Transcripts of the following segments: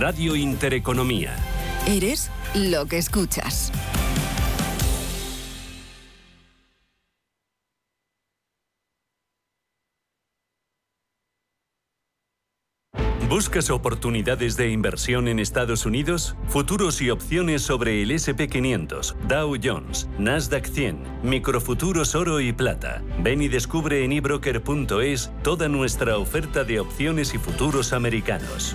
Radio Intereconomía. Eres lo que escuchas. ¿Buscas oportunidades de inversión en Estados Unidos? Futuros y opciones sobre el SP500, Dow Jones, Nasdaq 100, microfuturos oro y plata. Ven y descubre en ebroker.es toda nuestra oferta de opciones y futuros americanos.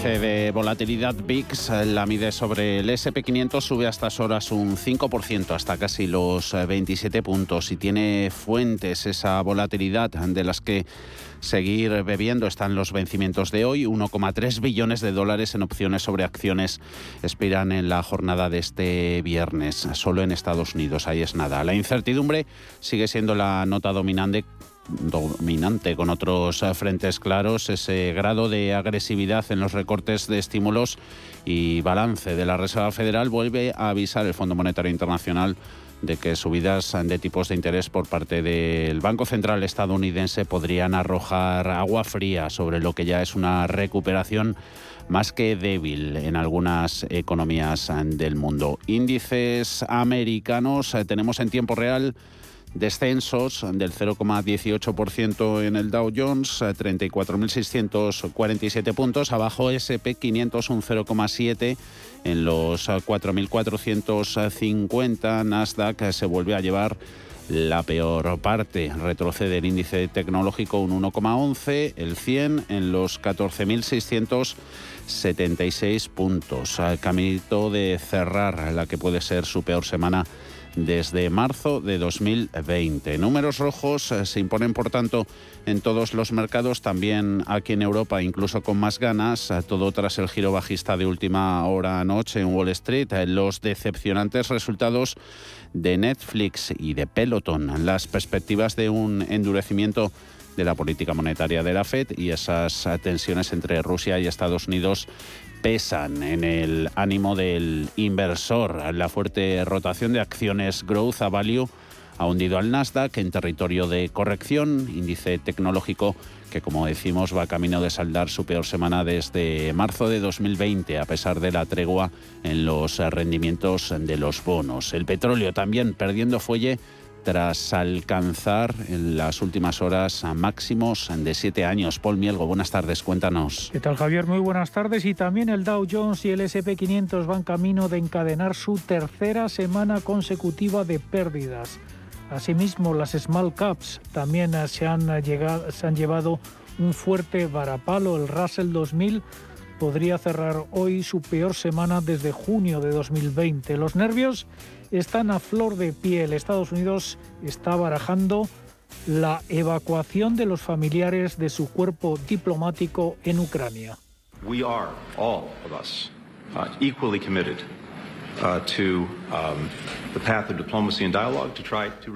Índice de volatilidad VIX la mide sobre el SP500, sube a estas horas un 5%, hasta casi los 27 puntos. Y tiene fuentes esa volatilidad de las que seguir bebiendo están los vencimientos de hoy. 1,3 billones de dólares en opciones sobre acciones expiran en la jornada de este viernes, solo en Estados Unidos. Ahí es nada. La incertidumbre sigue siendo la nota dominante dominante con otros frentes claros, ese grado de agresividad en los recortes de estímulos y balance de la Reserva Federal vuelve a avisar el Fondo Monetario Internacional de que subidas de tipos de interés por parte del Banco Central estadounidense podrían arrojar agua fría sobre lo que ya es una recuperación más que débil en algunas economías del mundo. Índices americanos eh, tenemos en tiempo real descensos del 0,18% en el Dow Jones, 34.647 puntos, abajo SP 500 un 0,7 en los 4.450, Nasdaq se vuelve a llevar la peor parte. Retrocede el índice tecnológico un 1,11, el 100 en los 14.676 puntos. Caminito de cerrar la que puede ser su peor semana desde marzo de 2020. Números rojos eh, se imponen, por tanto, en todos los mercados, también aquí en Europa, incluso con más ganas, eh, todo tras el giro bajista de última hora anoche en Wall Street, eh, los decepcionantes resultados de Netflix y de Peloton, las perspectivas de un endurecimiento de la política monetaria de la Fed y esas tensiones entre Rusia y Estados Unidos pesan en el ánimo del inversor. La fuerte rotación de acciones Growth a Value ha hundido al Nasdaq en territorio de corrección, índice tecnológico que como decimos va camino de saldar su peor semana desde marzo de 2020 a pesar de la tregua en los rendimientos de los bonos. El petróleo también perdiendo fuelle tras alcanzar en las últimas horas a máximos de siete años. Paul Mielgo, buenas tardes, cuéntanos. ¿Qué tal Javier? Muy buenas tardes. Y también el Dow Jones y el SP500 van camino de encadenar su tercera semana consecutiva de pérdidas. Asimismo, las small caps también se han, llegado, se han llevado un fuerte varapalo. El Russell 2000 podría cerrar hoy su peor semana desde junio de 2020. Los nervios están a flor de piel. Estados Unidos está barajando la evacuación de los familiares de su cuerpo diplomático en Ucrania. We are all of us uh, equally committed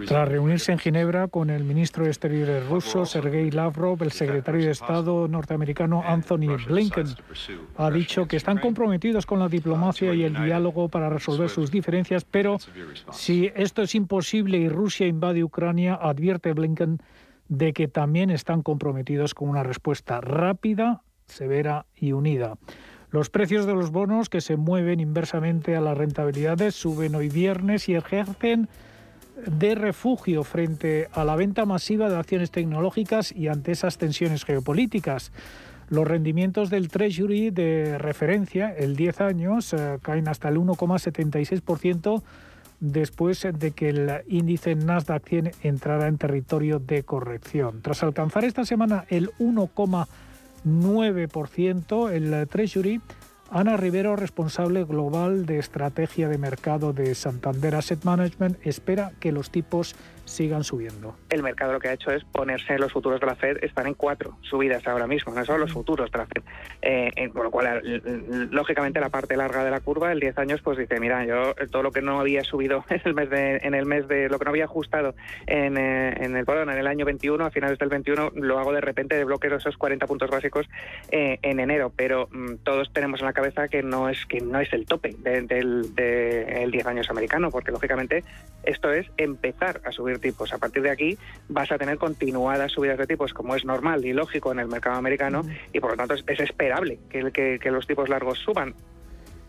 tras reunirse en Ginebra con el ministro de Exteriores ruso Sergei Lavrov, el secretario de Estado norteamericano Anthony Blinken ha dicho que están comprometidos con la diplomacia y el diálogo para resolver sus diferencias, pero si esto es imposible y Rusia invade Ucrania, advierte Blinken de que también están comprometidos con una respuesta rápida, severa y unida. Los precios de los bonos que se mueven inversamente a las rentabilidades suben hoy viernes y ejercen de refugio frente a la venta masiva de acciones tecnológicas y ante esas tensiones geopolíticas. Los rendimientos del Treasury de referencia, el 10 años, eh, caen hasta el 1,76% después de que el índice Nasdaq 100 entrara en territorio de corrección. Tras alcanzar esta semana el 1,76%, 9% el Treasury. Ana Rivero, responsable global de estrategia de mercado de Santander Asset Management, espera que los tipos sigan subiendo. El mercado lo que ha hecho es ponerse los futuros de la Fed, están en cuatro subidas ahora mismo, no son los futuros de la Fed. Eh, por lo cual, lógicamente, la parte larga de la curva, el 10 años, pues dice, mira, yo todo lo que no había subido en el mes de, en el mes de lo que no había ajustado en, eh, en el perdón, en el año 21, a finales del 21, lo hago de repente de bloqueo esos 40 puntos básicos eh, en enero. Pero mm, todos tenemos en la cabeza que no es que no es el tope del de, 10 años americano, porque lógicamente esto es empezar a subir tipos. A partir de aquí vas a tener continuadas subidas de tipos, como es normal y lógico en el mercado americano, y por lo tanto es, esperable que, que, que los tipos largos suban.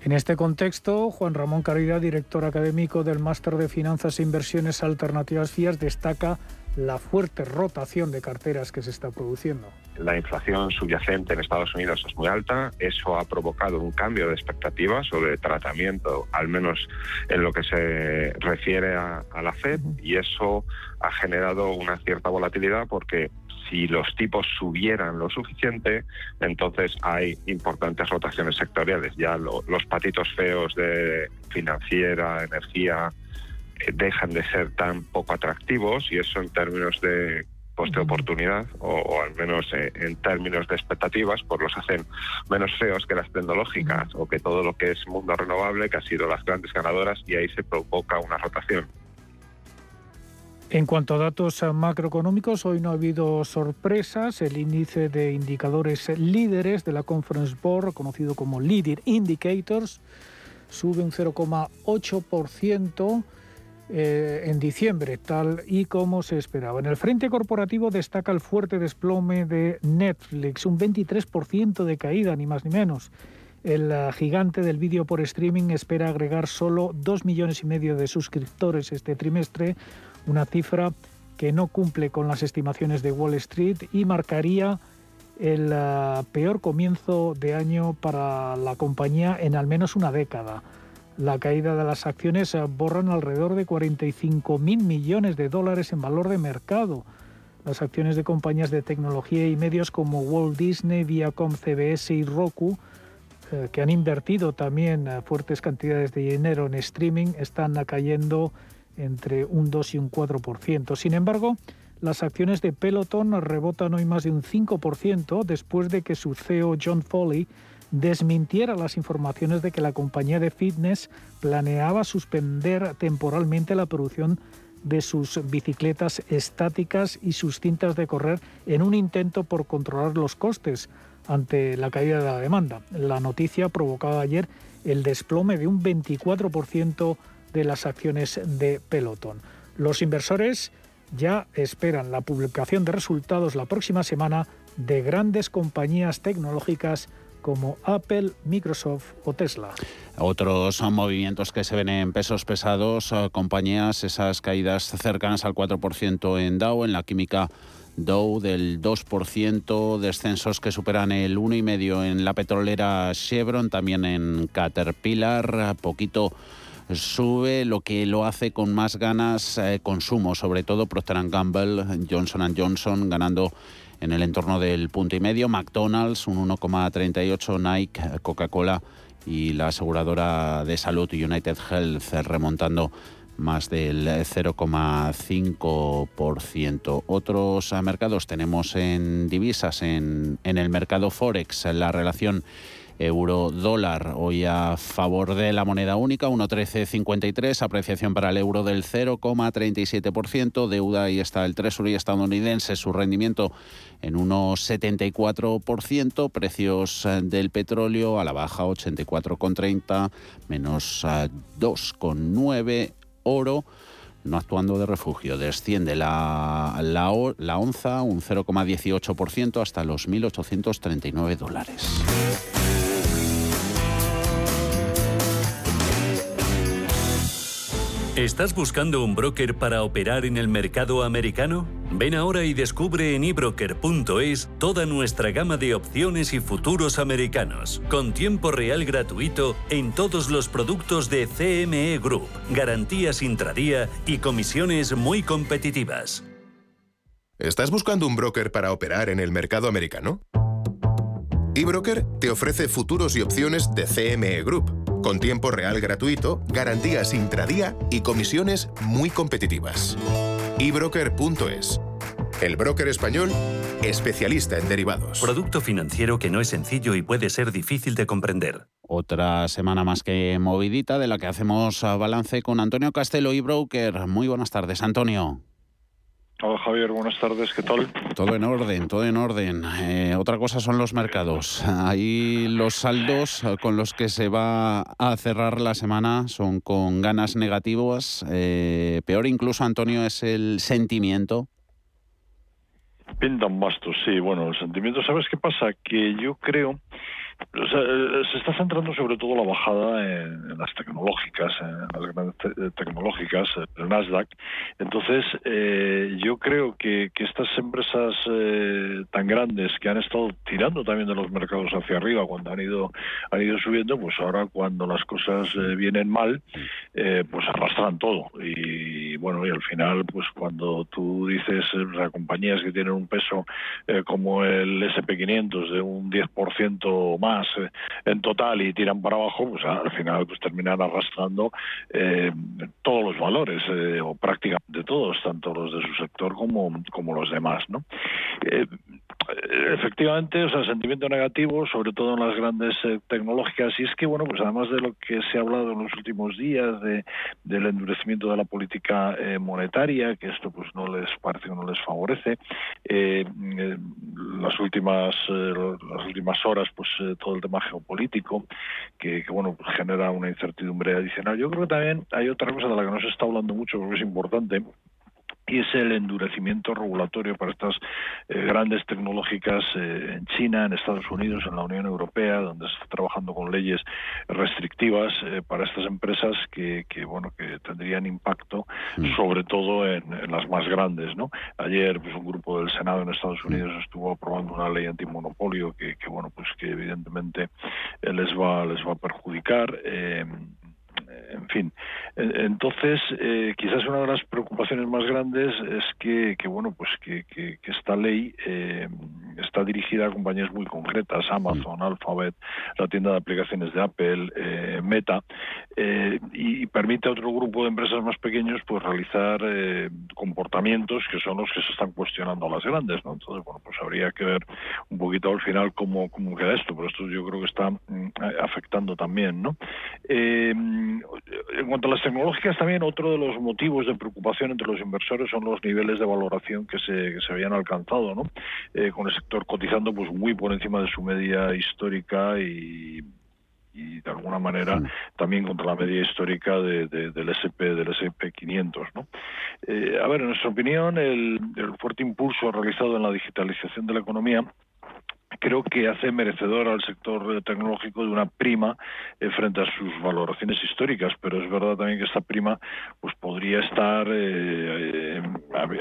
En este contexto, Juan Ramón Caridad, director académico del Máster de Finanzas e Inversiones Alternativas FIAS, destaca la fuerte rotación de carteras que se está produciendo. La inflación subyacente en Estados Unidos es muy alta, eso ha provocado un cambio de expectativas sobre tratamiento, al menos en lo que se refiere a, a la Fed, y eso ha generado una cierta volatilidad porque si los tipos subieran lo suficiente, entonces hay importantes rotaciones sectoriales. Ya los patitos feos de financiera, energía, eh, dejan de ser tan poco atractivos y eso en términos de coste oportunidad o, al menos eh, en términos de expectativas pues los hacen menos feos que las tecnológicas o que todo lo que es mundo renovable que ha sido las grandes ganadoras y ahí se provoca una rotación. En cuanto a datos macroeconómicos, hoy no ha habido sorpresas. El índice de indicadores líderes de la Conference Board, conocido como Leading Indicators, sube un 0,8% eh, en diciembre, tal y como se esperaba. En el frente corporativo destaca el fuerte desplome de Netflix, un 23% de caída, ni más ni menos. El eh, gigante del vídeo por streaming espera agregar solo 2 millones y medio de suscriptores este trimestre, una cifra que no cumple con las estimaciones de Wall Street y marcaría el eh, peor comienzo de año para la compañía en al menos una década. La caída de las acciones eh, borran alrededor de 45 mil millones de dólares en valor de mercado. Las acciones de compañías de tecnología y medios como Walt Disney, Viacom, CBS y Roku, eh, que han invertido también fuertes cantidades de dinero en streaming, están cayendo entre un 2 y un 4%. Sin embargo, las acciones de Peloton rebotan hoy más de un 5% después de que su CEO John Foley desmintiera las informaciones de que la compañía de fitness planeaba suspender temporalmente la producción de sus bicicletas estáticas y sus cintas de correr en un intento por controlar los costes ante la caída de la demanda. La noticia provocaba ayer el desplome de un 24% de las acciones de Peloton. Los inversores ya esperan la publicación de resultados la próxima semana de grandes compañías tecnológicas como Apple, Microsoft o Tesla. Otros movimientos que se ven en pesos pesados, eh, compañías, esas caídas cercanas al 4% en Dow, en la química Dow del 2%, descensos que superan el 1,5% en la petrolera Chevron, también en Caterpillar, poquito sube, lo que lo hace con más ganas eh, consumo, sobre todo Procter Gamble, Johnson Johnson ganando en el entorno del punto y medio, McDonald's un 1,38, Nike, Coca-Cola y la aseguradora de salud United Health remontando más del 0,5%. Otros mercados tenemos en divisas, en, en el mercado Forex, la relación euro dólar hoy a favor de la moneda única 1.1353 apreciación para el euro del 0,37% deuda y está el Treasury estadounidense su rendimiento en 1,74% precios eh, del petróleo a la baja 84,30 menos 2,9 eh, oro no actuando de refugio. Desciende la, la, la onza un 0,18% hasta los 1.839 dólares. ¿Estás buscando un broker para operar en el mercado americano? Ven ahora y descubre en ebroker.es toda nuestra gama de opciones y futuros americanos, con tiempo real gratuito en todos los productos de CME Group, garantías intradía y comisiones muy competitivas. ¿Estás buscando un broker para operar en el mercado americano? eBroker te ofrece futuros y opciones de CME Group con tiempo real gratuito, garantías intradía y comisiones muy competitivas. ebroker.es. El broker español, especialista en derivados. Producto financiero que no es sencillo y puede ser difícil de comprender. Otra semana más que movidita de la que hacemos balance con Antonio Castelo y Broker. Muy buenas tardes, Antonio. Hola Javier, buenas tardes, ¿qué tal? Todo en orden, todo en orden. Eh, otra cosa son los mercados. Ahí los saldos con los que se va a cerrar la semana son con ganas negativas. Eh, peor incluso, Antonio, es el sentimiento. Pintan bastos, sí. Bueno, el sentimiento, ¿sabes qué pasa? Que yo creo eh, se está centrando sobre todo la bajada en, las tecnológicas, en las grandes eh, tecnológicas, el Nasdaq. Entonces, eh, yo creo que, estas empresas tan grandes que han estado tirando también de los mercados hacia arriba cuando han ido han ido subiendo, pues ahora cuando las cosas vienen mal, pues arrastran todo. Y bueno, y al final, pues cuando tú dices a compañías que tienen un peso como el SP500 de un 10% más eh, en total y tiran para abajo, pues al final pues terminan arrastrando eh, todos los valores eh, o prácticamente todos, tanto los de su sector como, como los demás, ¿no? Efectivamente, o sea, sentimiento negativo, sobre todo en las grandes tecnológicas, y es que, bueno, pues además de lo que se ha hablado en los últimos días, de, del endurecimiento de la política monetaria, que esto pues no les parece que no les favorece, las últimas las últimas horas, pues todo el tema geopolítico, que, bueno, pues genera una incertidumbre adicional. Yo creo que también hay otra cosa de la que no se está hablando mucho, porque es importante, y es el endurecimiento regulatorio para estas eh, grandes tecnológicas eh, en China, en Estados Unidos, en la Unión Europea, donde se está trabajando con leyes restrictivas eh, para estas empresas que, bueno que tendrían impacto mm. sobre todo en, las más grandes, ¿no? Ayer pues un grupo del Senado en Estados mm. Unidos estuvo aprobando una ley antimonopolio que, que bueno pues que evidentemente les va les va a perjudicar en fin. Entonces, eh, quizás una de las preocupaciones más grandes es que, bueno, pues que, esta ley eh, está dirigida a compañías muy concretas, Amazon, Alphabet, la tienda de aplicaciones de Apple, eh, Meta, y permite a otro grupo de empresas más pequeños pues realizar comportamientos que son los que se están cuestionando a las grandes, ¿no? Entonces, bueno, pues habría que ver un poquito al final cómo, cómo queda esto, pero esto yo creo que está mm, afectando también, ¿no? En cuanto a las tecnológicas, también otro de los motivos de preocupación entre los inversores son los niveles de valoración que se, que se habían alcanzado, ¿no? Eh, con el sector cotizando pues muy por encima de su media histórica y de alguna manera también contra la media histórica de, del SP del SP 500 ¿no? Eh, a ver en nuestra opinión el, el fuerte impulso realizado en la digitalización de la economía creo que hace merecedor al sector tecnológico de una prima eh, frente a sus valoraciones históricas, pero es verdad también que esta prima pues podría estar eh,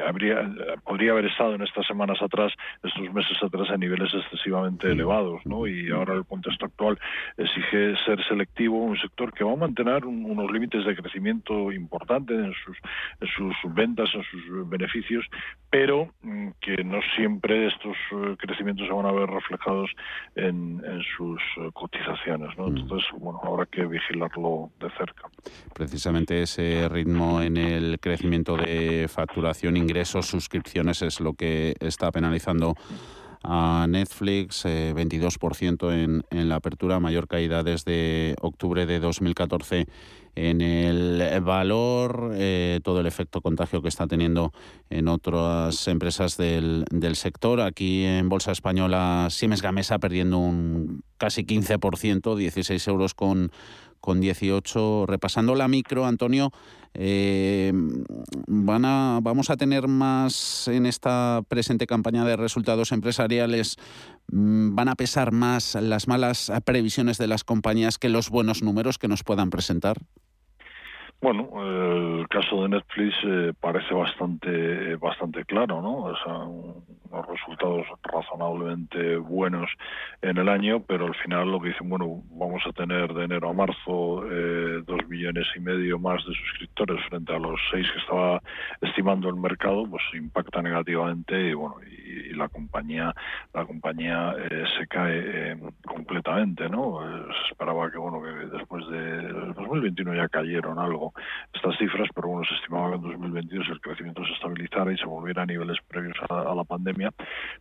habría podría haber estado en estas semanas atrás, estos meses atrás a niveles excesivamente elevados, ¿no? Y ahora el contexto actual exige ser selectivo un sector que va a mantener unos límites de crecimiento importantes en sus en sus ventas, en sus beneficios, pero mm, que no siempre estos eh, crecimientos se van a ver reflejados en, sus eh, cotizaciones. ¿no? Mm. Entonces, bueno, habrá que vigilarlo de cerca. Precisamente ese ritmo en el crecimiento de facturación, ingresos, suscripciones es lo que está penalizando a Netflix, 22% eh, en, en la apertura, mayor caída desde octubre de 2014 en el valor, eh, todo el efecto contagio que está teniendo en otras empresas del, del sector. Aquí en Bolsa Española, Siemens Gamesa perdiendo un casi 15%, 16 euros con, con 18. Repasando la micro, Antonio, eh, van a, vamos a tener más en esta presente campaña de resultados empresariales, mm, van a pesar más las malas previsiones de las compañías que los buenos números que nos puedan presentar. Bueno, el caso de Netflix eh, parece bastante bastante claro, ¿no? O sea, unos resultados razonablemente buenos en el año, pero al final lo que dicen, bueno, vamos a tener de enero a marzo eh, dos millones y medio más de suscriptores frente a los seis que estaba estimando el mercado, pues impacta negativamente y bueno, y, la compañía la compañía eh, se cae completamente, ¿no? se esperaba que bueno que después de 2021 ya cayeron algo estas cifras, pero bueno, se estimaba que en 2022 el crecimiento se estabilizara y se volviera a niveles previos a, la pandemia.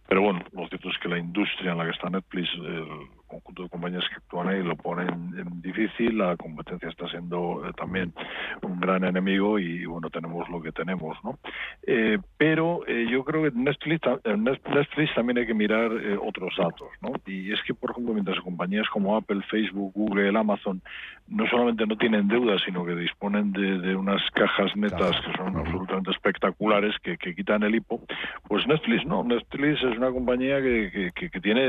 Pero bueno, lo cierto es que la industria en la que está Netflix, el conjunto de compañías que actúan ahí lo ponen difícil, la competencia está siendo eh, también un gran enemigo y bueno, tenemos lo que tenemos, ¿no? Eh, pero eh, yo creo que Netflix, Netflix también hay que mirar otros datos, ¿no? Y es que, por ejemplo, mientras compañías como Apple, Facebook, Google, Amazon no solamente no tienen deuda, sino que disponen de, unas cajas netas que son absolutamente espectaculares, que, quitan el hipo, pues Netflix no. Netflix es una compañía que, que, tiene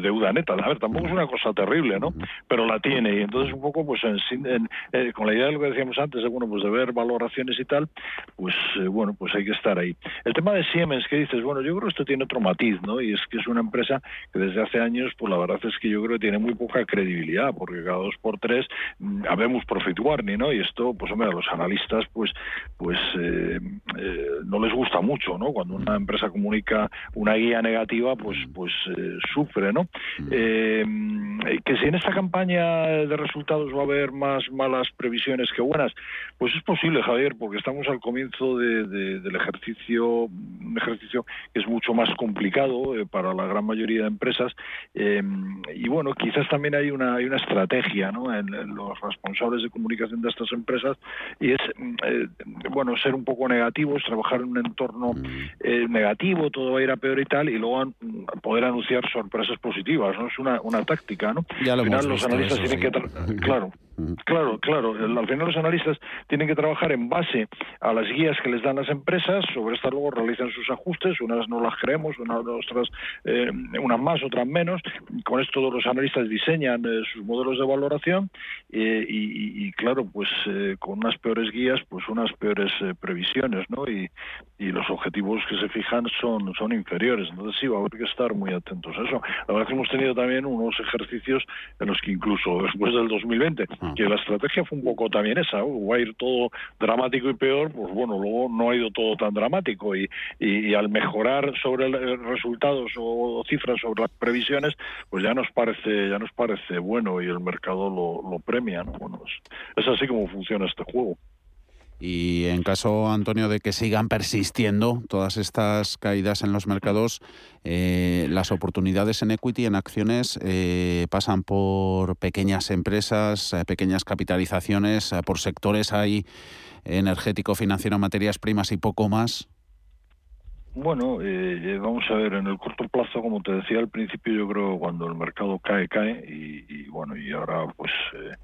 deuda neta. A ver, tampoco es una cosa terrible, ¿no? Pero la tiene. Y entonces un poco, pues en, eh, con la idea de lo que decíamos antes, de, bueno, pues de ver valoraciones y tal, pues eh, bueno, pues hay que estar ahí. El tema de Siemens, que dices, bueno, yo creo que esto tiene otro matiz, ¿no? Y es que es una empresa que desde hace años, pues la verdad es que yo creo que tiene muy poca credibilidad, porque cada dos por tres mm, habemos profit warning, ¿no? Y esto, pues hombre, a los analistas, pues, pues eh, no les gusta mucho, ¿no? Cuando una empresa comunica una guía negativa, pues, pues sufre, ¿no? Eh, que si en esta campaña de resultados va a haber más malas previsiones que buenas, pues es posible, Javier, porque estamos al comienzo del ejercicio, un ejercicio que es mucho más complicado eh, para la gran mayoría de empresas. Eh, y bueno, quizás también hay una, hay una estrategia ¿no? en, los responsables de comunicación de estas empresas y es, eh, bueno, ser un poco negativos, trabajar en un entorno negativo, todo va a ir a peor y tal, y luego poder anunciar sorpresas positivas. ¿no? Es una, una táctica, ¿no? Ya lo Al final los analistas tienen que... Claro. Claro, claro. Al final los analistas tienen que trabajar en base a las guías que les dan las empresas. Sobre estas luego realizan sus ajustes. Unas no las creemos, unas otras, eh, unas más, otras menos. Con esto los analistas diseñan eh, sus modelos de valoración eh, y, claro, pues con unas peores guías, pues unas peores previsiones, ¿no? Y, y, los objetivos que se fijan son, son inferiores. Entonces sí, va a haber que estar muy atentos a eso. La verdad que hemos tenido también unos ejercicios en los que incluso después del 2020 que la estrategia fue un poco también esa, va a ir todo dramático y peor, pues bueno, luego no ha ido todo tan dramático y, y, al mejorar sobre resultados o, cifras sobre las previsiones, pues ya nos parece ya nos parece bueno y el mercado lo, premia, ¿no? Bueno, es así como funciona este juego. Y en caso, Antonio, de que sigan persistiendo todas estas caídas en los mercados, eh, las oportunidades en equity, en acciones, eh, pasan por pequeñas empresas, eh, pequeñas capitalizaciones, por sectores ahí energético, financiero, materias primas y poco más. Bueno, eh, vamos a ver, en el corto plazo, como te decía al principio, yo creo cuando el mercado cae, cae, y, bueno, y ahora pues eh,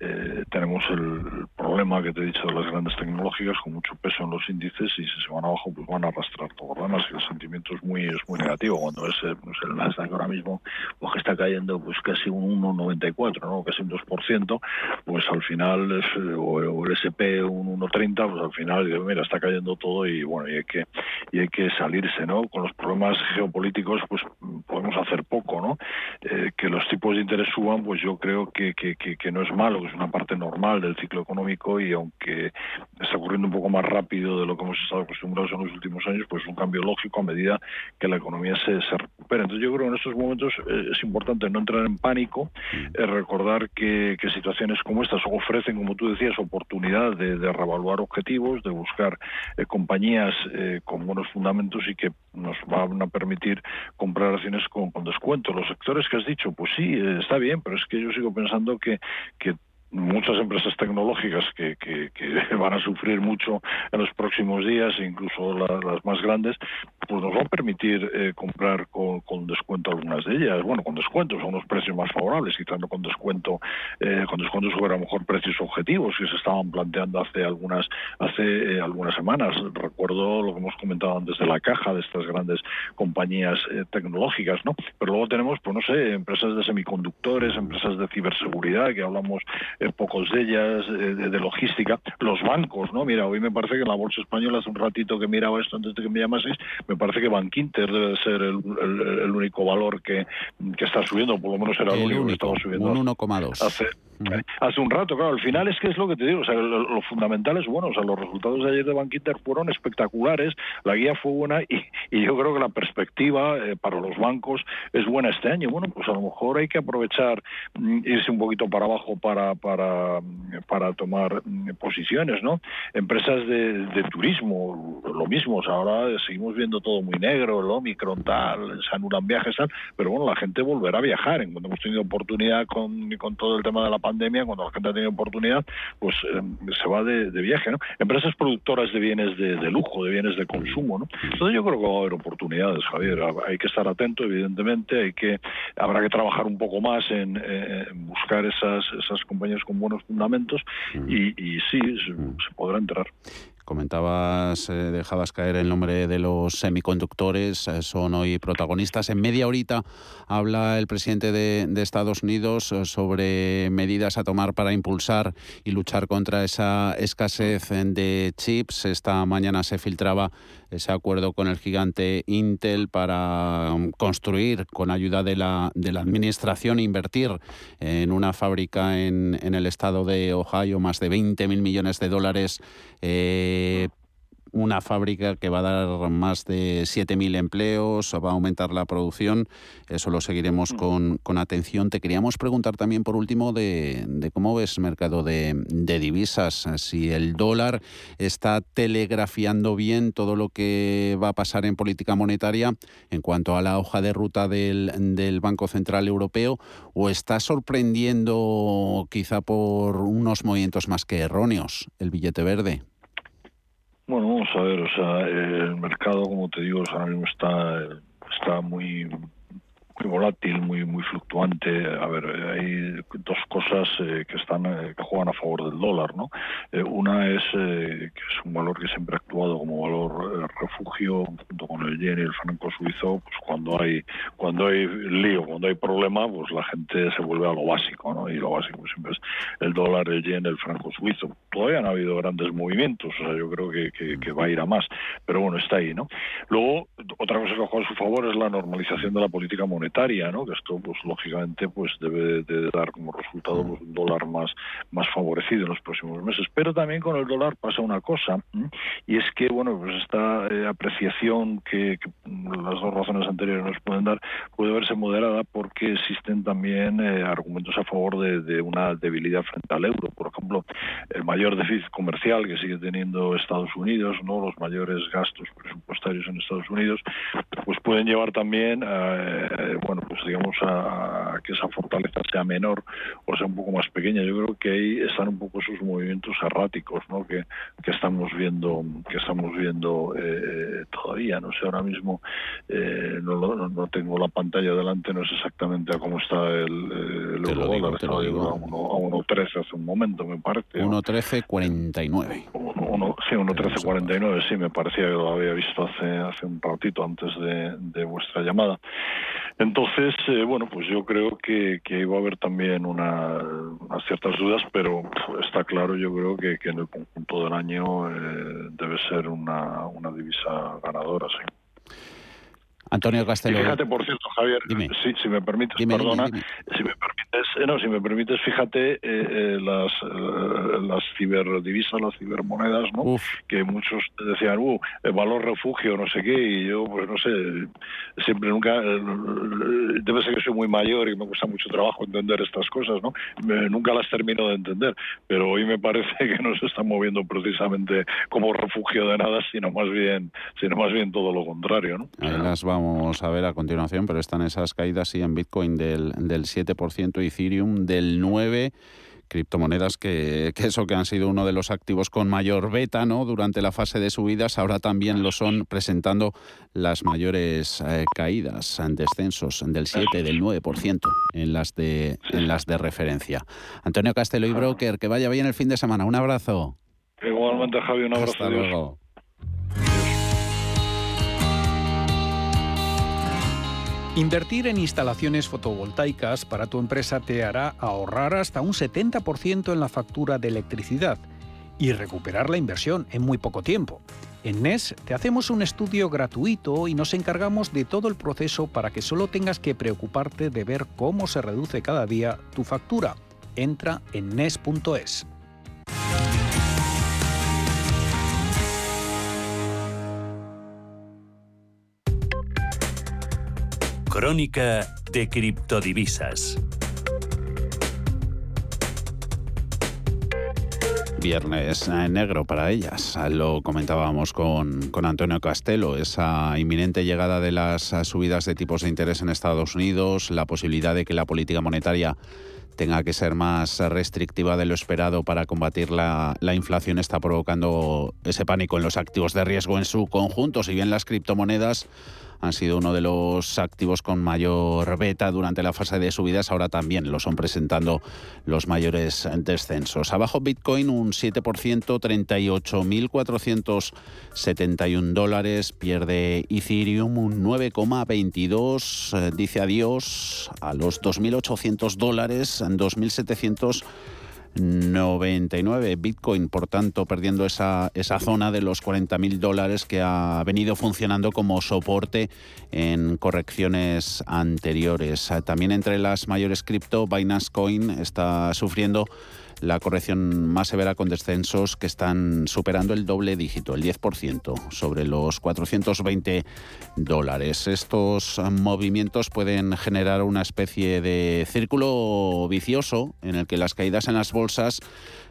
eh, tenemos el problema que te he dicho de las grandes tecnológicas con mucho peso en los índices y si se van abajo, pues van a arrastrar todo. Además, el sentimiento es muy es muy negativo cuando es pues, el Nasdaq ahora mismo, pues que está cayendo pues casi un 1,94, ¿no? casi un 2%, pues al final, es, o, el SP un 1,30, pues al final, mira, está cayendo todo y bueno, y hay que, y hay que salirse, ¿no? Con los problemas geopolíticos, pues podemos hacer poco, ¿no? Eh, que los tipos de interés suban, pues yo creo que, que, que, no es malo, que es una parte normal del ciclo económico y aunque está ocurriendo un poco más rápido de lo que hemos estado acostumbrados en los últimos años, pues es un cambio lógico a medida que la economía se, se recupera. Entonces yo creo que en estos momentos eh, es importante no entrar en pánico, eh, recordar que, situaciones como estas ofrecen, como tú decías, oportunidad de, de revaluar objetivos, de buscar compañías con buenos fundamentos y que nos van a permitir comprar acciones con, con descuento. Los sectores que has dicho, pues sí, eh, está bien, pero es que yo sigo pensando que, que muchas empresas tecnológicas que, que, van a sufrir mucho en los próximos días, incluso las más grandes, pues nos van a permitir eh, comprar con, con, descuento algunas de ellas. Bueno, con descuentos a unos precios más favorables, quizás no con descuento, eh, con descuento sobre a lo mejor precios objetivos que se estaban planteando hace algunas hace eh, algunas semanas. Recuerdo lo que hemos comentado antes de la caja de estas grandes compañías tecnológicas, ¿no? Pero luego tenemos, pues no sé, empresas de semiconductores, empresas de ciberseguridad, que hablamos pocos de ellas, de, logística, los bancos, ¿no? Mira, hoy me parece que en la Bolsa Española, hace un ratito que miraba esto antes de que me llamaseis, me parece que Bankinter debe ser el, único valor que, que, está subiendo, por lo menos era el, único, que estaba subiendo. Un 1,2. Hace, hace un rato. Claro, al final es que es lo que te digo, o sea, lo, fundamental es bueno, o sea, los resultados de ayer de Bankinter fueron espectaculares, la guía fue buena y, yo creo que la perspectiva eh, para los bancos es buena este año. Bueno, pues a lo mejor hay que aprovechar, mm, irse un poquito para abajo para, para, para tomar mm, posiciones, ¿no? Empresas de, turismo, lo mismo, ahora seguimos viendo todo muy negro, el Omicron tal, se anulan viajes tal, pero bueno, la gente volverá a viajar. En cuanto hemos tenido oportunidad con, con todo el tema de la pandemia, cuando la gente ha tenido oportunidad, pues em, se va de, viaje, ¿no? Empresas productoras de bienes de, lujo, de bienes de consumo, ¿no? Entonces yo creo que va a haber oportunidades, Javier. Hay que estar atento, evidentemente, hay que habrá que trabajar un poco más en, buscar esas esas compañías con buenos fundamentos y, y sí, se, se podrá enterar. Comentabas, eh, dejabas caer el nombre de los semiconductores, eh, son hoy protagonistas. En media horita habla el presidente de, Estados Unidos eh, sobre medidas a tomar para impulsar y luchar contra esa escasez de chips. Esta mañana se filtraba ese acuerdo con el gigante Intel para um, construir con ayuda de la, de la administración, invertir en una fábrica en, en el estado de Ohio más de 20 mil millones de dólares eh, una fábrica que va a dar más de 7.000 empleos, va a aumentar la producción. Eso lo seguiremos mm. con, atención. Te queríamos preguntar también, por último, de, cómo ves el mercado de, divisas. Si el dólar está telegrafiando bien todo lo que va a pasar en política monetaria en cuanto a la hoja de ruta del, del Banco Central Europeo o está sorprendiendo quizá por unos movimientos más que erróneos el billete verde. Bueno, vamos a ver, o sea, el mercado, como te digo, ahora mismo está, está muy muy volátil, muy muy fluctuante. A ver, hay dos cosas eh, que están eh, que juegan a favor del dólar, ¿no? Eh, una es que es un valor que siempre ha actuado como valor refugio junto con el yen y el franco suizo, pues cuando hay cuando hay lío, cuando hay problema, pues la gente se vuelve a lo básico, ¿no? Y lo básico siempre es el dólar, el yen, el franco suizo. Todavía han habido grandes movimientos, o sea, yo creo que, que, va a ir a más, pero bueno, está ahí, ¿no? Luego, otra cosa que juega a su favor es la normalización de la política monetaria ¿no? Que esto, pues lógicamente, pues debe de dar como resultado pues, un dólar más, más favorecido en los próximos meses. Pero también con el dólar pasa una cosa, y es que, bueno, pues esta eh, apreciación que, las dos razones anteriores nos pueden dar puede verse moderada porque existen también eh, argumentos a favor de, una debilidad frente al euro. Por ejemplo, el mayor déficit comercial que sigue teniendo Estados Unidos, no los mayores gastos presupuestarios en Estados Unidos, pues pueden llevar también a eh, bueno, pues digamos a, que esa fortaleza sea menor o sea un poco más pequeña. Yo creo que ahí están un poco esos movimientos erráticos, ¿no? Que, que estamos viendo, que estamos viendo eh, todavía. No sé, ahora mismo eh, no, no, tengo la pantalla delante, no sé exactamente a cómo está el, el euro dólar. Estaba a 1.13 hace un momento, me parece. 1.13.49. Sí, 1.13.49, sí, me parecía que lo había visto hace, hace un ratito antes de, de vuestra llamada. Entonces, eh, bueno, pues yo creo que, que va a haber también una, unas ciertas dudas, pero está claro, yo creo que, que en el conjunto del año eh, debe ser una, una divisa ganadora, sí. Antonio Castelo. fíjate, por cierto, Javier, si, si, me permites, perdona, si me permites, eh, no, si me permites, fíjate eh, eh, las las ciberdivisas, las cibermonedas, ¿no? Que muchos decían, uh, el valor refugio, no sé qué, y yo, pues no sé, siempre nunca, debe ser que soy muy mayor y me cuesta mucho trabajo entender estas cosas, ¿no? nunca las termino de entender, pero hoy me parece que no se está moviendo precisamente como refugio de nada, sino más bien, sino más bien todo lo contrario, ¿no? las vamos vamos a ver a continuación, pero están esas caídas sí en Bitcoin del, del 7%, Ethereum del 9% criptomonedas que, eso que han sido uno de los activos con mayor beta ¿no? durante la fase de subidas, ahora también lo son presentando las mayores eh, caídas en descensos del 7, del 9% en las de en las de referencia. Antonio Castelo y Broker, que vaya bien el fin de semana. Un abrazo. Igualmente, Javi, un abrazo. Hasta luego. Invertir en instalaciones fotovoltaicas para tu empresa te hará ahorrar hasta un 70% en la factura de electricidad y recuperar la inversión en muy poco tiempo. En NES te hacemos un estudio gratuito y nos encargamos de todo el proceso para que solo tengas que preocuparte de ver cómo se reduce cada día tu factura. Entra en nes.es. Crónica de criptodivisas. Viernes negro para ellas. Lo comentábamos con, con, Antonio Castelo, esa inminente llegada de las subidas de tipos de interés en Estados Unidos, la posibilidad de que la política monetaria tenga que ser más restrictiva de lo esperado para combatir la, la, inflación está provocando ese pánico en los activos de riesgo en su conjunto. Si bien las criptomonedas han sido uno de los activos con mayor beta durante la fase de subidas, ahora también lo son presentando los mayores descensos. Abajo Bitcoin un 7%, 38.471 dólares, pierde Ethereum un 9,22, eh, dice adiós a los 2.800 dólares, en 2.700 99. Bitcoin, por tanto, perdiendo esa, esa zona de los 40.000 dólares que ha venido funcionando como soporte en correcciones anteriores. También entre las mayores cripto, Binance Coin está sufriendo la corrección más severa con descensos que están superando el doble dígito, el 10%, sobre los 420 dólares. Estos movimientos pueden generar una especie de círculo vicioso en el que las caídas en las bolsas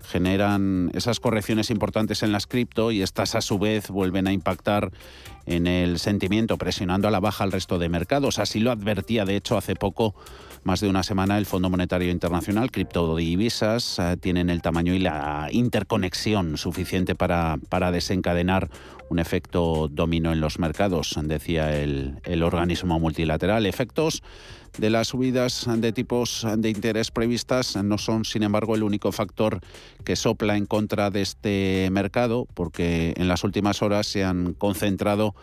generan esas correcciones importantes en las cripto y estas a su vez vuelven a impactar en el sentimiento, presionando a la baja al resto de mercados. Así lo advertía, de hecho, hace poco más de una semana el Fondo Monetario Internacional, criptodivisas, eh, tienen el tamaño y la interconexión suficiente para, para desencadenar un efecto dominó en los mercados, decía el, el organismo multilateral. Efectos de las subidas de tipos de interés previstas no son, sin embargo, el único factor que sopla en contra de este mercado, porque en las últimas horas se han concentrado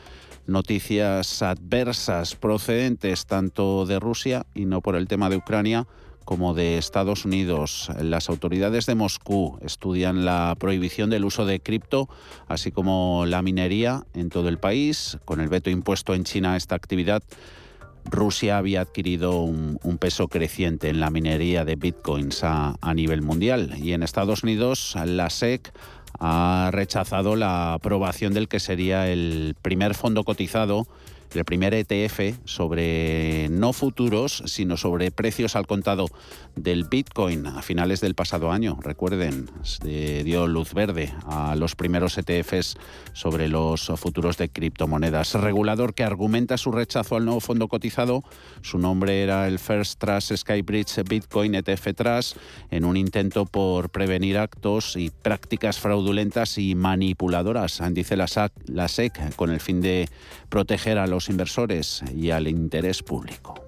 noticias adversas procedentes tanto de Rusia y no por el tema de Ucrania como de Estados Unidos. Las autoridades de Moscú estudian la prohibición del uso de cripto, así como la minería en todo el país. Con el veto impuesto en China a esta actividad, Rusia había adquirido un, peso creciente en la minería de bitcoins a, a nivel mundial. Y en Estados Unidos, la SEC ha rechazado la aprobación del que sería el primer fondo cotizado el primer ETF sobre no futuros, sino sobre precios al contado del Bitcoin a finales del pasado año. Recuerden, dio luz verde a los primeros ETFs sobre los futuros de criptomonedas. Regulador que argumenta su rechazo al nuevo fondo cotizado. Su nombre era el First Trust Skybridge Bitcoin ETF Trust en un intento por prevenir actos y prácticas fraudulentas y manipuladoras, dice la SEC, con el fin de proteger a los los inversores y al interés público.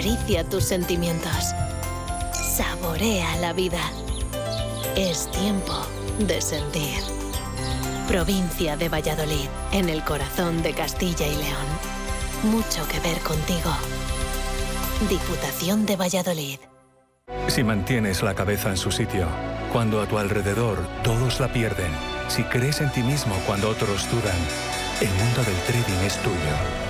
Acaricia tus sentimientos. Saborea la vida. Es tiempo de sentir. Provincia de Valladolid, en el corazón de Castilla y León. Mucho que ver contigo. Diputación de Valladolid. Si mantienes la cabeza en su sitio, cuando a tu alrededor todos la pierden, si crees en ti mismo cuando otros dudan, el mundo del trading es tuyo.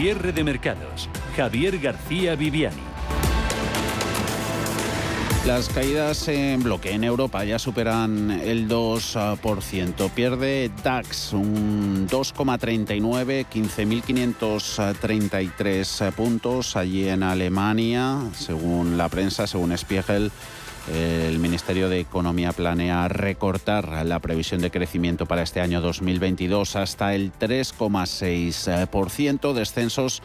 Cierre de mercados. Javier García Viviani. Las caídas en bloque en Europa ya superan el 2%. Pierde DAX un 2,39, 15.533 puntos. Allí en Alemania, según la prensa, según Spiegel, el Ministerio de Economía planea recortar la previsión de crecimiento para este año 2022 hasta el 3,6%, descensos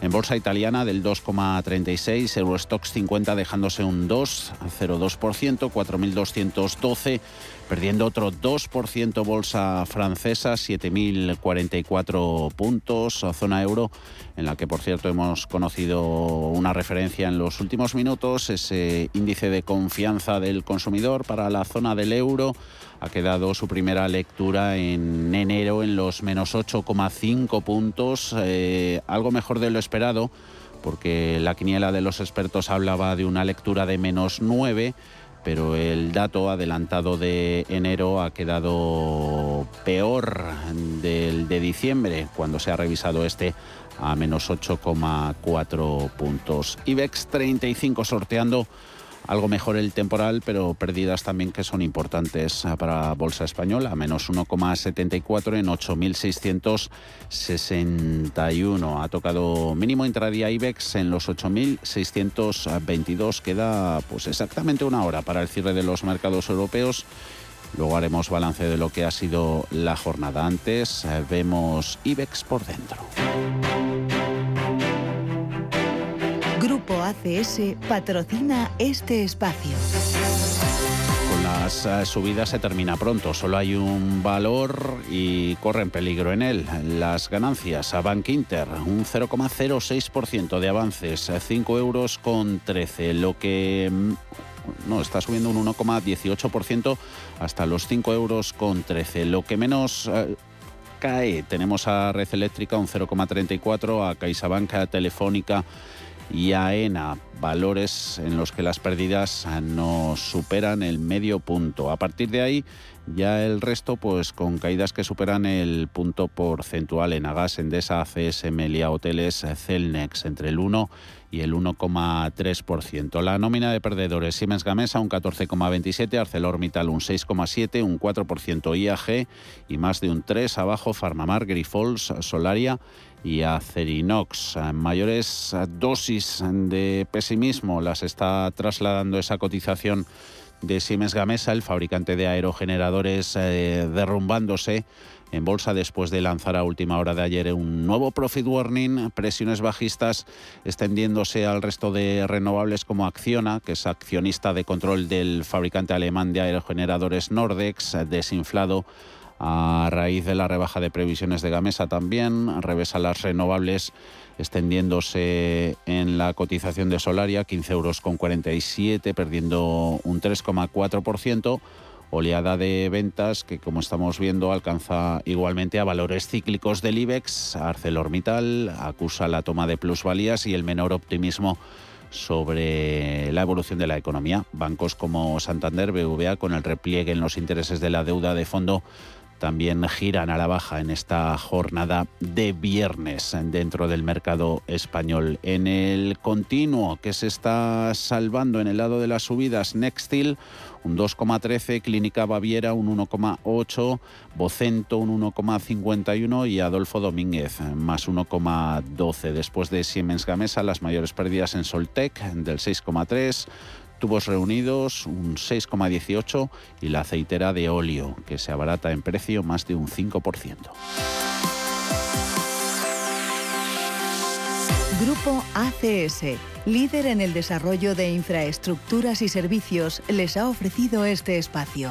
en bolsa italiana del 2,36, Eurostox 50 dejándose un 2,02%, 4.212, perdiendo otro 2% bolsa francesa, 7.044 puntos, zona euro, en la que por cierto hemos conocido una referencia en los últimos minutos, ese índice de confianza del consumidor para la zona del euro. Ha quedado su primera lectura en enero en los menos 8,5 puntos, eh, algo mejor de lo esperado, porque la quiniela de los expertos hablaba de una lectura de menos 9 pero el dato adelantado de enero ha quedado peor del de diciembre, cuando se ha revisado este a menos 8,4 puntos. IBEX 35 sorteando algo mejor el temporal, pero pérdidas también que son importantes ah, para Bolsa Española, menos 1,74 en 8.661. Ha tocado mínimo intradía IBEX en los 8.622. Queda pues exactamente una hora para el cierre de los mercados europeos. Luego haremos balance de lo que ha sido la jornada. Antes eh, vemos IBEX por dentro. Grupo ACS patrocina este espacio. Con las eh, subidas se termina pronto, solo hay un valor y corre en peligro en él. Las ganancias a Bank Inter, un 0,06% de avances, 5 euros con 13, lo que mm, no, está subiendo un 1,18% hasta los 5 euros con 13. Lo que menos eh, cae, tenemos a Red Eléctrica un 0,34, a CaixaBank, Telefónica y AENA, valores en los que las pérdidas no superan el medio punto. A partir de ahí, ya el resto, pues con caídas que superan el punto porcentual en Agas, Endesa, ACS, Melia, Hoteles, Celnex, entre el 1 y el 1,3%. La nómina de perdedores, Siemens Gamesa un 14,27%, ArcelorMittal un 6,7%, un 4% IAG y más de un 3% abajo, Farmamar, Grifols, Solaria y Acerinox. Mayores dosis de pesimismo las está trasladando esa cotización de Siemens Gamesa, el fabricante de aerogeneradores, eh, derrumbándose en bolsa después de lanzar a última hora de ayer un nuevo profit warning, presiones bajistas extendiéndose al resto de renovables como Acciona, que es accionista de control del fabricante alemán de aerogeneradores Nordex, desinflado a raíz de la rebaja de previsiones de Gamesa también, revesa las renovables extendiéndose en la cotización de Solaria, 15 euros con 47, perdiendo un 3,4%. Oleada de ventas que, como estamos viendo, alcanza igualmente a valores cíclicos del IBEX. ArcelorMittal acusa la toma de plusvalías y el menor optimismo sobre la evolución de la economía. Bancos como Santander, BVA, con el repliegue en los intereses de la deuda de fondo, también giran a la baja en esta jornada de viernes dentro del mercado español. En el continuo que se está salvando en el lado de las subidas, Nextil un 2,13, Clínica Baviera un 1,8, Bocento un 1,51 y Adolfo Domínguez más 1,12. Después de Siemens Gamesa, las mayores pérdidas en Soltec del 6,3 tubos reunidos un 6,18 y la aceitera de óleo, que se abarata en precio más de un 5%. Grupo ACS, líder en el desarrollo de infraestructuras y servicios, les ha ofrecido este espacio.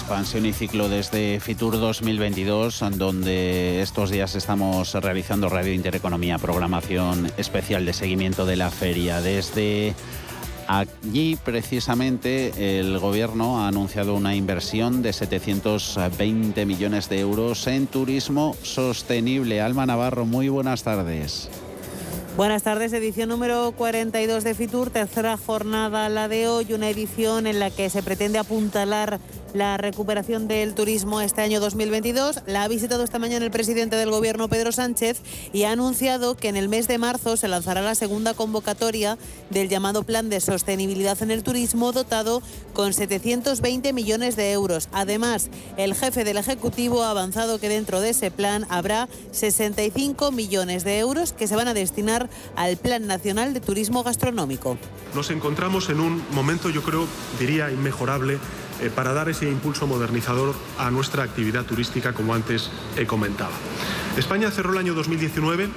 Expansión y ciclo desde Fitur 2022, donde estos días estamos realizando Radio Intereconomía, programación especial de seguimiento de la feria. Desde allí, precisamente, el Gobierno ha anunciado una inversión de 720 millones de euros en turismo sostenible. Alma Navarro, muy buenas tardes. Buenas tardes, edición número 42 de Fitur, tercera jornada la de hoy, una edición en la que se pretende apuntalar la recuperación del turismo este año 2022. La ha visitado esta mañana el presidente del Gobierno, Pedro Sánchez, y ha anunciado que en el mes de marzo se lanzará la segunda convocatoria del llamado Plan de Sostenibilidad en el Turismo, dotado con 720 millones de euros. Además, el jefe del Ejecutivo ha avanzado que dentro de ese plan habrá 65 millones de euros que se van a destinar al Plan Nacional de Turismo Gastronómico. Nos encontramos en un momento, yo creo, diría, inmejorable eh, para dar ese impulso modernizador a nuestra actividad turística, como antes he comentado. España cerró el año 2019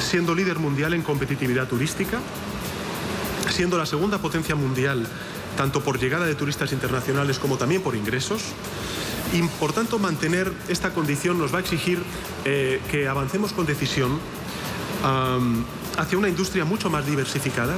siendo líder mundial en competitividad turística, siendo la segunda potencia mundial tanto por llegada de turistas internacionales como también por ingresos. Y por tanto, mantener esta condición nos va a exigir eh, que avancemos con decisión hacia una industria mucho más diversificada.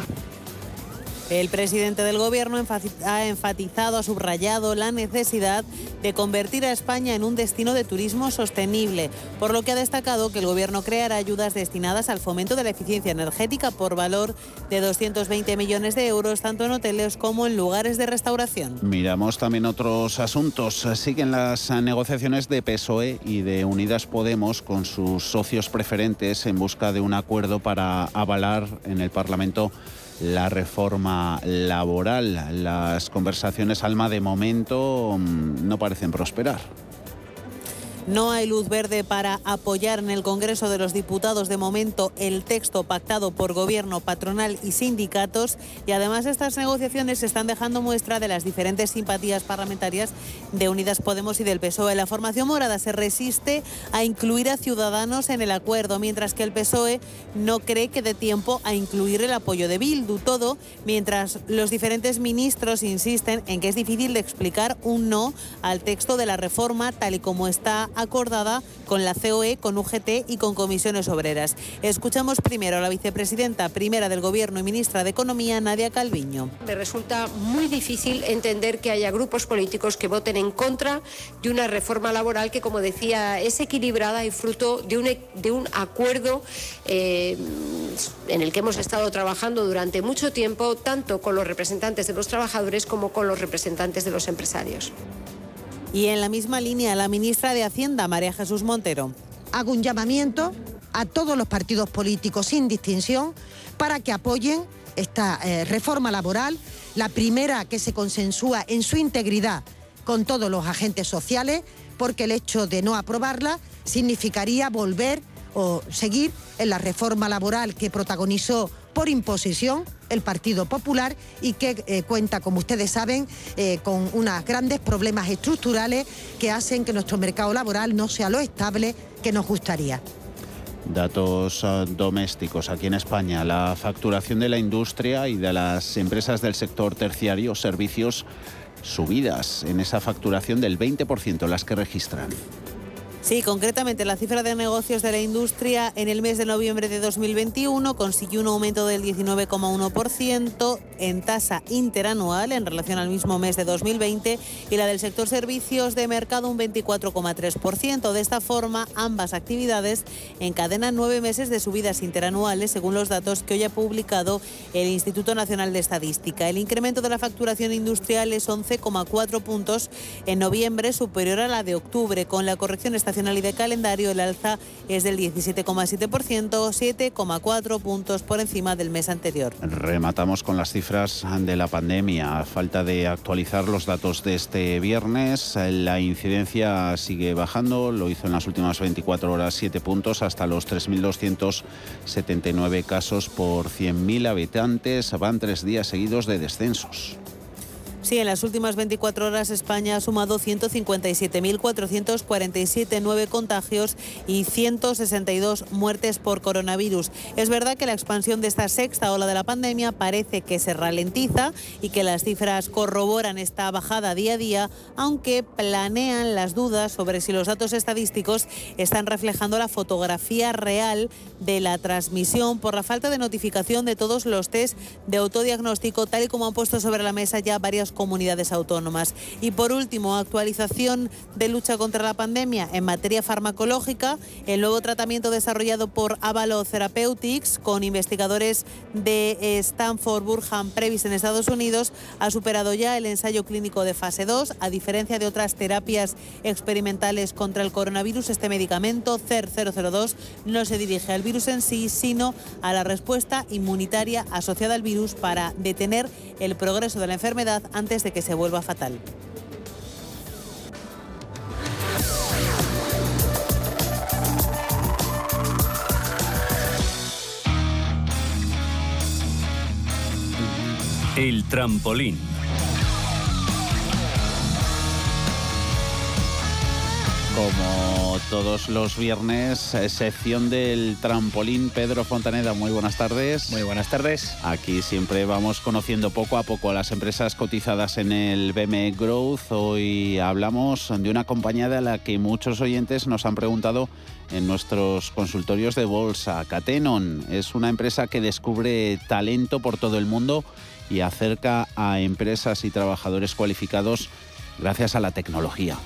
El presidente del Gobierno ha enfatizado, ha subrayado la necesidad de convertir a España en un destino de turismo sostenible, por lo que ha destacado que el Gobierno creará ayudas destinadas al fomento de la eficiencia energética por valor de 220 millones de euros, tanto en hoteles como en lugares de restauración. Miramos también otros asuntos. Siguen las negociaciones de PSOE y de Unidas Podemos con sus socios preferentes en busca de un acuerdo para avalar en el Parlamento la reforma laboral. Las conversaciones, Alma, de momento mm, no parecen prosperar. No hay luz verde para apoyar en el Congreso de los Diputados de momento el texto pactado por gobierno, patronal y sindicatos y además estas negociaciones están dejando muestra de las diferentes simpatías parlamentarias de Unidas Podemos y del PSOE. La formación morada se resiste a incluir a Ciudadanos en el acuerdo, mientras que el PSOE no cree que dé tiempo a incluir el apoyo de Bildu. Todo mientras los diferentes ministros insisten en que es difícil de explicar un no al texto de la reforma tal y como está acordada con la COE, con UGT y con comisiones obreras. Escuchamos primero a la vicepresidenta primera del Gobierno y ministra de Economía, Nadia Calviño. Me resulta muy difícil entender que haya grupos políticos que voten en contra de una reforma laboral que, como decía, es equilibrada y fruto de un, de un acuerdo eh, en el que hemos estado trabajando durante mucho tiempo, tanto con los representantes de los trabajadores como con los representantes de los empresarios. Y en la misma línea, la ministra de Hacienda, María Jesús Montero. Hago un llamamiento a todos los partidos políticos sin distinción para que apoyen esta eh, reforma laboral, la primera que se consensúa en su integridad con todos los agentes sociales, porque el hecho de no aprobarla significaría volver o seguir en la reforma laboral que protagonizó por imposición el Partido Popular y que eh, cuenta, como ustedes saben, eh, con unos grandes problemas estructurales que hacen que nuestro mercado laboral no sea lo estable que nos gustaría. Datos ah, domésticos aquí en España. La facturación de la industria y de las empresas del sector terciario, servicios, subidas en esa facturación del 20%, las que registran. Sí, concretamente la cifra de negocios de la industria en el mes de noviembre de 2021 consiguió un aumento del 19,1% en tasa interanual en relación al mismo mes de 2020 y la del sector servicios de mercado un 24,3%. De esta forma, ambas actividades encadenan nueve meses de subidas interanuales según los datos que hoy ha publicado el Instituto Nacional de Estadística. El incremento de la facturación industrial es 11,4 puntos en noviembre, superior a la de octubre, con la corrección y de calendario, el alza es del 17,7%, 7,4 puntos por encima del mes anterior. Rematamos con las cifras de la pandemia. Falta de actualizar los datos de este viernes, la incidencia sigue bajando, lo hizo en las últimas 24 horas 7 puntos hasta los 3.279 casos por 100.000 habitantes. Van tres días seguidos de descensos. Sí, en las últimas 24 horas España ha sumado 157.447 nueve contagios y 162 muertes por coronavirus. Es verdad que la expansión de esta sexta ola de la pandemia parece que se ralentiza y que las cifras corroboran esta bajada día a día, aunque planean las dudas sobre si los datos estadísticos están reflejando la fotografía real de la transmisión por la falta de notificación de todos los test de autodiagnóstico, tal y como han puesto sobre la mesa ya varias comunidades autónomas. Y por último, actualización de lucha contra la pandemia en materia farmacológica, el nuevo tratamiento desarrollado por Avalo Therapeutics con investigadores de Stanford Burham Previs en Estados Unidos ha superado ya el ensayo clínico de fase 2. A diferencia de otras terapias experimentales contra el coronavirus, este medicamento CER002 no se dirige al virus en sí, sino a la respuesta inmunitaria asociada al virus para detener el progreso de la enfermedad antes de que se vuelva fatal. El trampolín. Como todos los viernes, eh, sección del trampolín. Pedro Fontaneda, muy buenas tardes. Muy buenas tardes. Aquí siempre vamos conociendo poco a poco a las empresas cotizadas en el BME Growth. Hoy hablamos de una compañía de la que muchos oyentes nos han preguntado en nuestros consultorios de bolsa. Catenon es una empresa que descubre talento por todo el mundo y acerca a empresas y trabajadores cualificados gracias a la tecnología.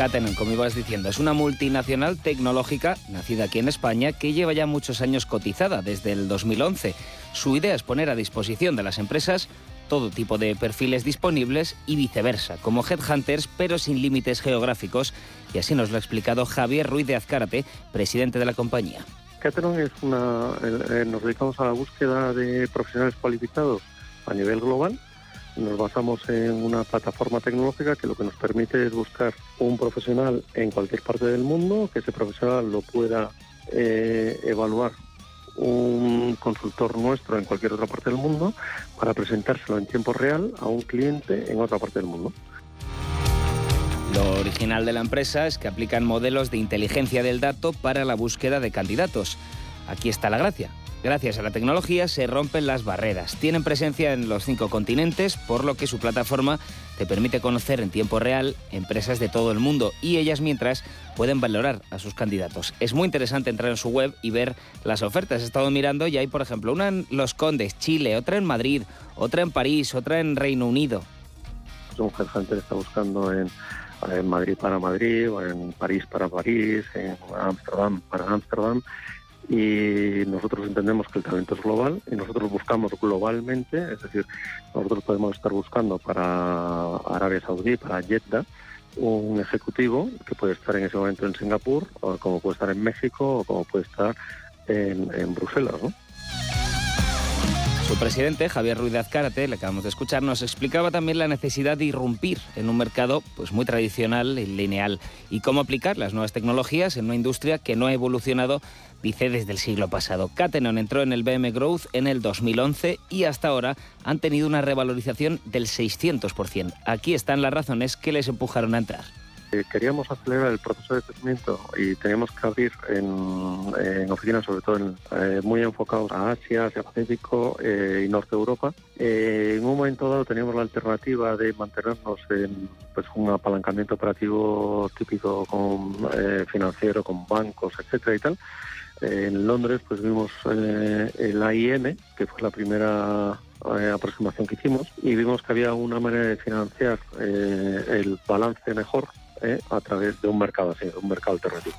Catenon, como ibas diciendo, es una multinacional tecnológica nacida aquí en España que lleva ya muchos años cotizada, desde el 2011. Su idea es poner a disposición de las empresas todo tipo de perfiles disponibles y viceversa, como headhunters, pero sin límites geográficos. Y así nos lo ha explicado Javier Ruiz de Azcárate, presidente de la compañía. Catenon es una, eh, nos dedicamos a la búsqueda de profesionales cualificados a nivel global nos basamos en una plataforma tecnológica que lo que nos permite es buscar un profesional en cualquier parte del mundo, que ese profesional lo pueda eh, evaluar un consultor nuestro en cualquier otra parte del mundo para presentárselo en tiempo real a un cliente en otra parte del mundo. Lo original de la empresa es que aplican modelos de inteligencia del dato para la búsqueda de candidatos. Aquí está la gracia. Gracias a la tecnología se rompen las barreras. Tienen presencia en los cinco continentes, por lo que su plataforma te permite conocer en tiempo real empresas de todo el mundo y ellas mientras pueden valorar a sus candidatos. Es muy interesante entrar en su web y ver las ofertas. He estado mirando y hay, por ejemplo, una en Los Condes, Chile, otra en Madrid, otra en París, otra en Reino Unido. Un headhunter está buscando en, en Madrid para Madrid, o en París para París, en Ámsterdam para Ámsterdam y nosotros entendemos que el talento es global y nosotros buscamos globalmente, es decir, nosotros podemos estar buscando para Arabia Saudí, para Jeddah, un ejecutivo que puede estar en ese momento en Singapur, o como puede estar en México, o como puede estar en, Bruselas. Su presidente, Javier Ruiz de Azcárate, le acabamos de escuchar, nos explicaba también la necesidad de irrumpir en un mercado pues, muy tradicional y lineal y cómo aplicar las nuevas tecnologías en una industria que no ha evolucionado, dice, desde el siglo pasado. Catenon entró en el BM Growth en el 2011 y hasta ahora han tenido una revalorización del 600%. Aquí están las razones que les empujaron a entrar. Eh, queríamos acelerar el proceso de crecimiento y teníamos que abrir en, oficinas, sobre todo eh, muy enfocados a Asia, Asia Pacífico eh, y Norte Europa. en un momento dado teníamos la alternativa de mantenernos en pues, un apalancamiento operativo típico con financiero, con bancos, etcétera y tal. En Londres pues vimos el AIM, que fue la primera aproximación que hicimos y vimos que había una manera de financiar el balance mejor ¿eh? a través de un mercado así, un mercado alternativo.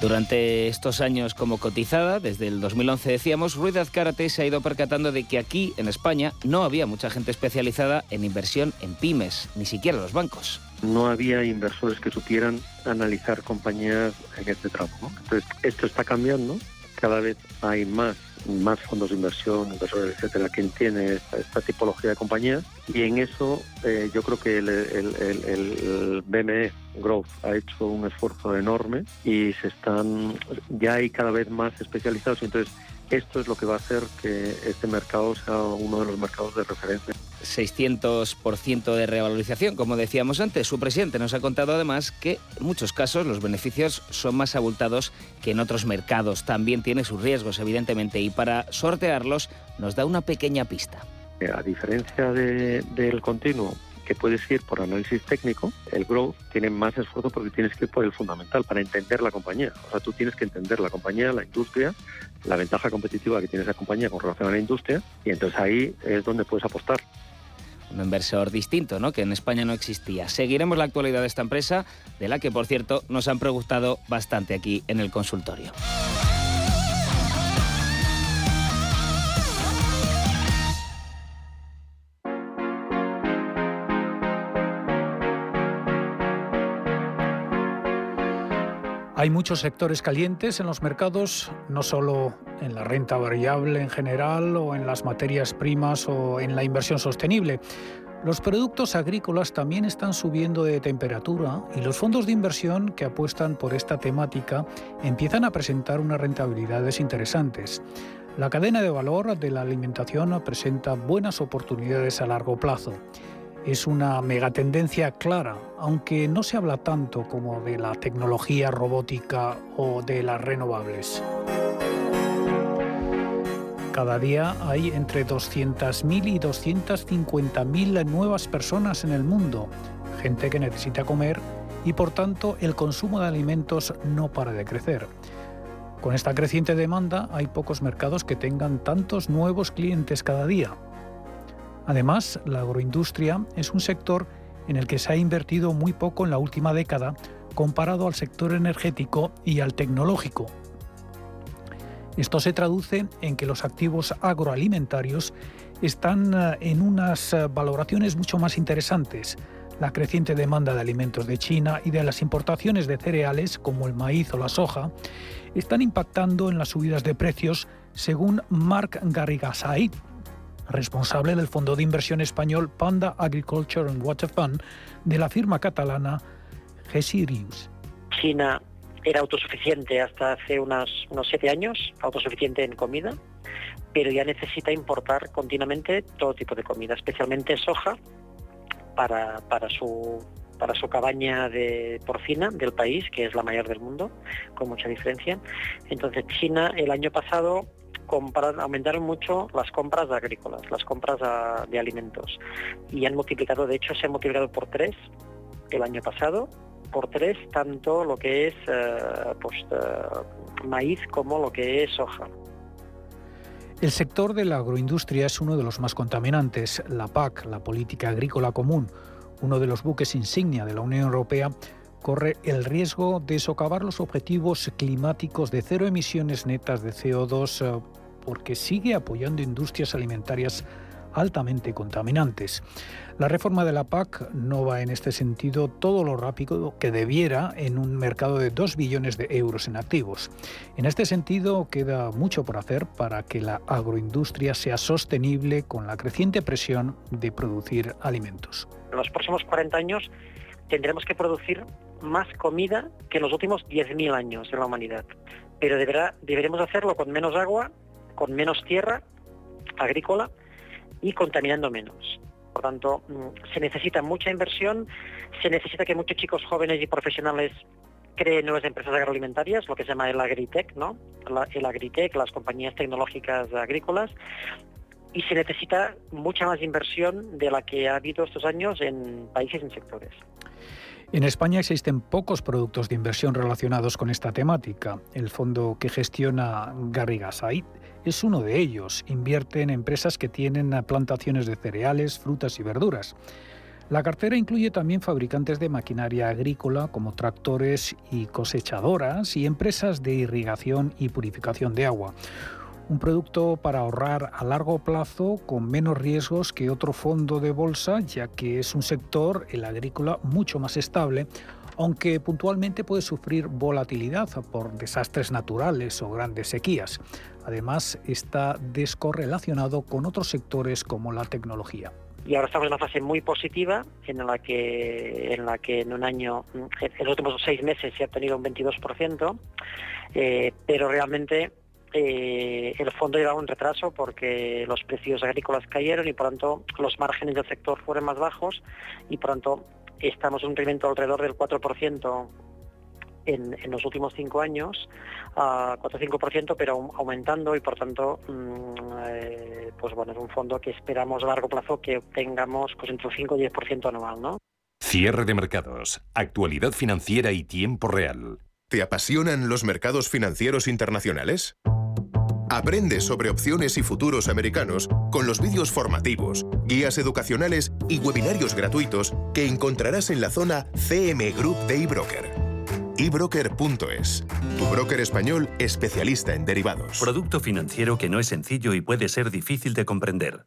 Durante estos años como cotizada, desde el 2011 decíamos, Ruiz Azcárate se ha ido percatando de que aquí, en España, no había mucha gente especializada en inversión en pymes, ni siquiera los bancos. No había inversores que supieran analizar compañías en este tramo. Entonces, esto está cambiando, cada vez hay más más fondos de inversión, inversores, etcétera, que entiende esta, tipología de compañías. Y en eso eh, yo creo que el, el, BME Growth ha hecho un esfuerzo enorme y se están, ya hay cada vez más especializados. Entonces esto es lo que va a hacer que este mercado sea uno de los mercados de referencia. 600% de revalorización, como decíamos antes. Su presidente nos ha contado además que en muchos casos los beneficios son más abultados que en otros mercados. También tiene sus riesgos, evidentemente, y para sortearlos nos da una pequeña pista. Eh, a diferencia del continuo, que puedes ir por análisis técnico, el growth tiene más esfuerzo porque tienes que ir por el fundamental para entender la compañía. O sea, tú tienes que entender la compañía, la industria, la ventaja competitiva que tiene esa compañía con relación a la industria y entonces ahí es donde puedes apostar un inversor distinto, ¿no? que en España no existía. Seguiremos la actualidad de esta empresa, de la que, por cierto, nos han preguntado bastante aquí en el consultorio. Hay muchos sectores calientes en los mercados, no solo en la renta variable en general o en las materias primas o en la inversión sostenible. Los productos agrícolas también están subiendo de temperatura y los fondos de inversión que apuestan por esta temática empiezan a presentar unas rentabilidades interesantes. La cadena de valor de la alimentación presenta buenas oportunidades a largo plazo es una megatendencia clara, aunque no se habla tanto como de la tecnología robótica o de las renovables. Cada día hay entre 200.000 y 250.000 nuevas personas en el mundo, gente que necesita comer y por tanto el consumo de alimentos no para de crecer. Con esta creciente demanda hay pocos mercados que tengan tantos nuevos clientes cada día. Además, la agroindustria es un sector en el que se ha invertido muy poco en la última década comparado al sector energético y al tecnológico. Esto se traduce en que los activos agroalimentarios están eh, en unas eh, valoraciones mucho más interesantes. La creciente demanda de alimentos de China y de las importaciones de cereales como el maíz o la soja están impactando en las subidas de precios, según Mark Garrigasay, responsable del fondo de inversión español Panda Agriculture and Water Fund de la firma catalana Gesirius. China era autosuficiente hasta hace unos, siete años, autosuficiente en comida, pero ya necesita importar continuamente todo tipo de comida, especialmente soja para, para su para su cabaña de porcina del país, que es la mayor del mundo, con mucha diferencia. Entonces China el año pasado aumentaron mucho las compras agrícolas, las compras de alimentos, y han multiplicado, de hecho se han multiplicado por tres el año pasado, por tres tanto lo que es eh, pues, eh, maíz como lo que es soja. El sector de la agroindustria es uno de los más contaminantes. La PAC, la Política Agrícola Común, uno de los buques insignia de la Unión Europea, corre el riesgo de socavar los objetivos climáticos de cero emisiones netas de CO2 eh, porque sigue apoyando industrias alimentarias altamente contaminantes. La reforma de la PAC no va en este sentido todo lo rápido que debiera en un mercado de 2 billones de euros en activos. En este sentido, queda mucho por hacer para que la agroindustria sea sostenible con la creciente presión de producir alimentos. En los próximos 40 años tendremos que producir más comida que en los últimos 10.000 años en la humanidad. Pero deberá, deberemos hacerlo con menos agua, con menos tierra agrícola y contaminando menos. Por tanto, mm, se necesita mucha inversión, se necesita que muchos chicos jóvenes y profesionales creen nuevas empresas agroalimentarias, lo que se llama el agritech, ¿no? el agritech, las compañías tecnológicas agrícolas, y se necesita mucha más inversión de la que ha habido estos años en países y sectores. En España existen pocos productos de inversión relacionados con esta temática. El fondo que gestiona Garrigasait es uno de ellos. Invierte en empresas que tienen plantaciones de cereales, frutas y verduras. La cartera incluye también fabricantes de maquinaria agrícola como tractores y cosechadoras y empresas de irrigación y purificación de agua un producto para ahorrar a largo plazo con menos riesgos que otro fondo de bolsa, ya que es un sector, el agrícola, mucho más estable, aunque puntualmente puede sufrir volatilidad por desastres naturales o grandes sequías. Además, está descorrelacionado con otros sectores como la tecnología. Y ahora estamos en una fase muy positiva en la que en la que en un año en los últimos seis meses se ha obtenido un 22% eh, pero realmente eh, el fondo llevaba un retraso porque los precios agrícolas cayeron y por tanto los márgenes del sector fueron más bajos y por tanto estamos en un rendimiento alrededor del 4% en, en, los últimos cinco años, a 4-5%, pero aumentando y por tanto, mm, eh, pues bueno, es un fondo que esperamos a largo plazo que obtengamos pues entre un 5 y 10% anual, ¿no? Cierre de mercados, actualidad financiera y tiempo real. ¿Te apasionan los mercados financieros internacionales? Aprende sobre opciones y futuros americanos con los vídeos formativos, guías educacionales y webinarios gratuitos que encontrarás en la zona CM Group de eBroker ebroker.es, tu broker español especialista en derivados. Producto financiero que no es sencillo y puede ser difícil de comprender.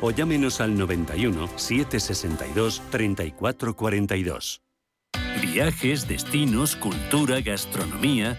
o llámenos al 91 762 3442. Viajes, destinos, cultura, gastronomía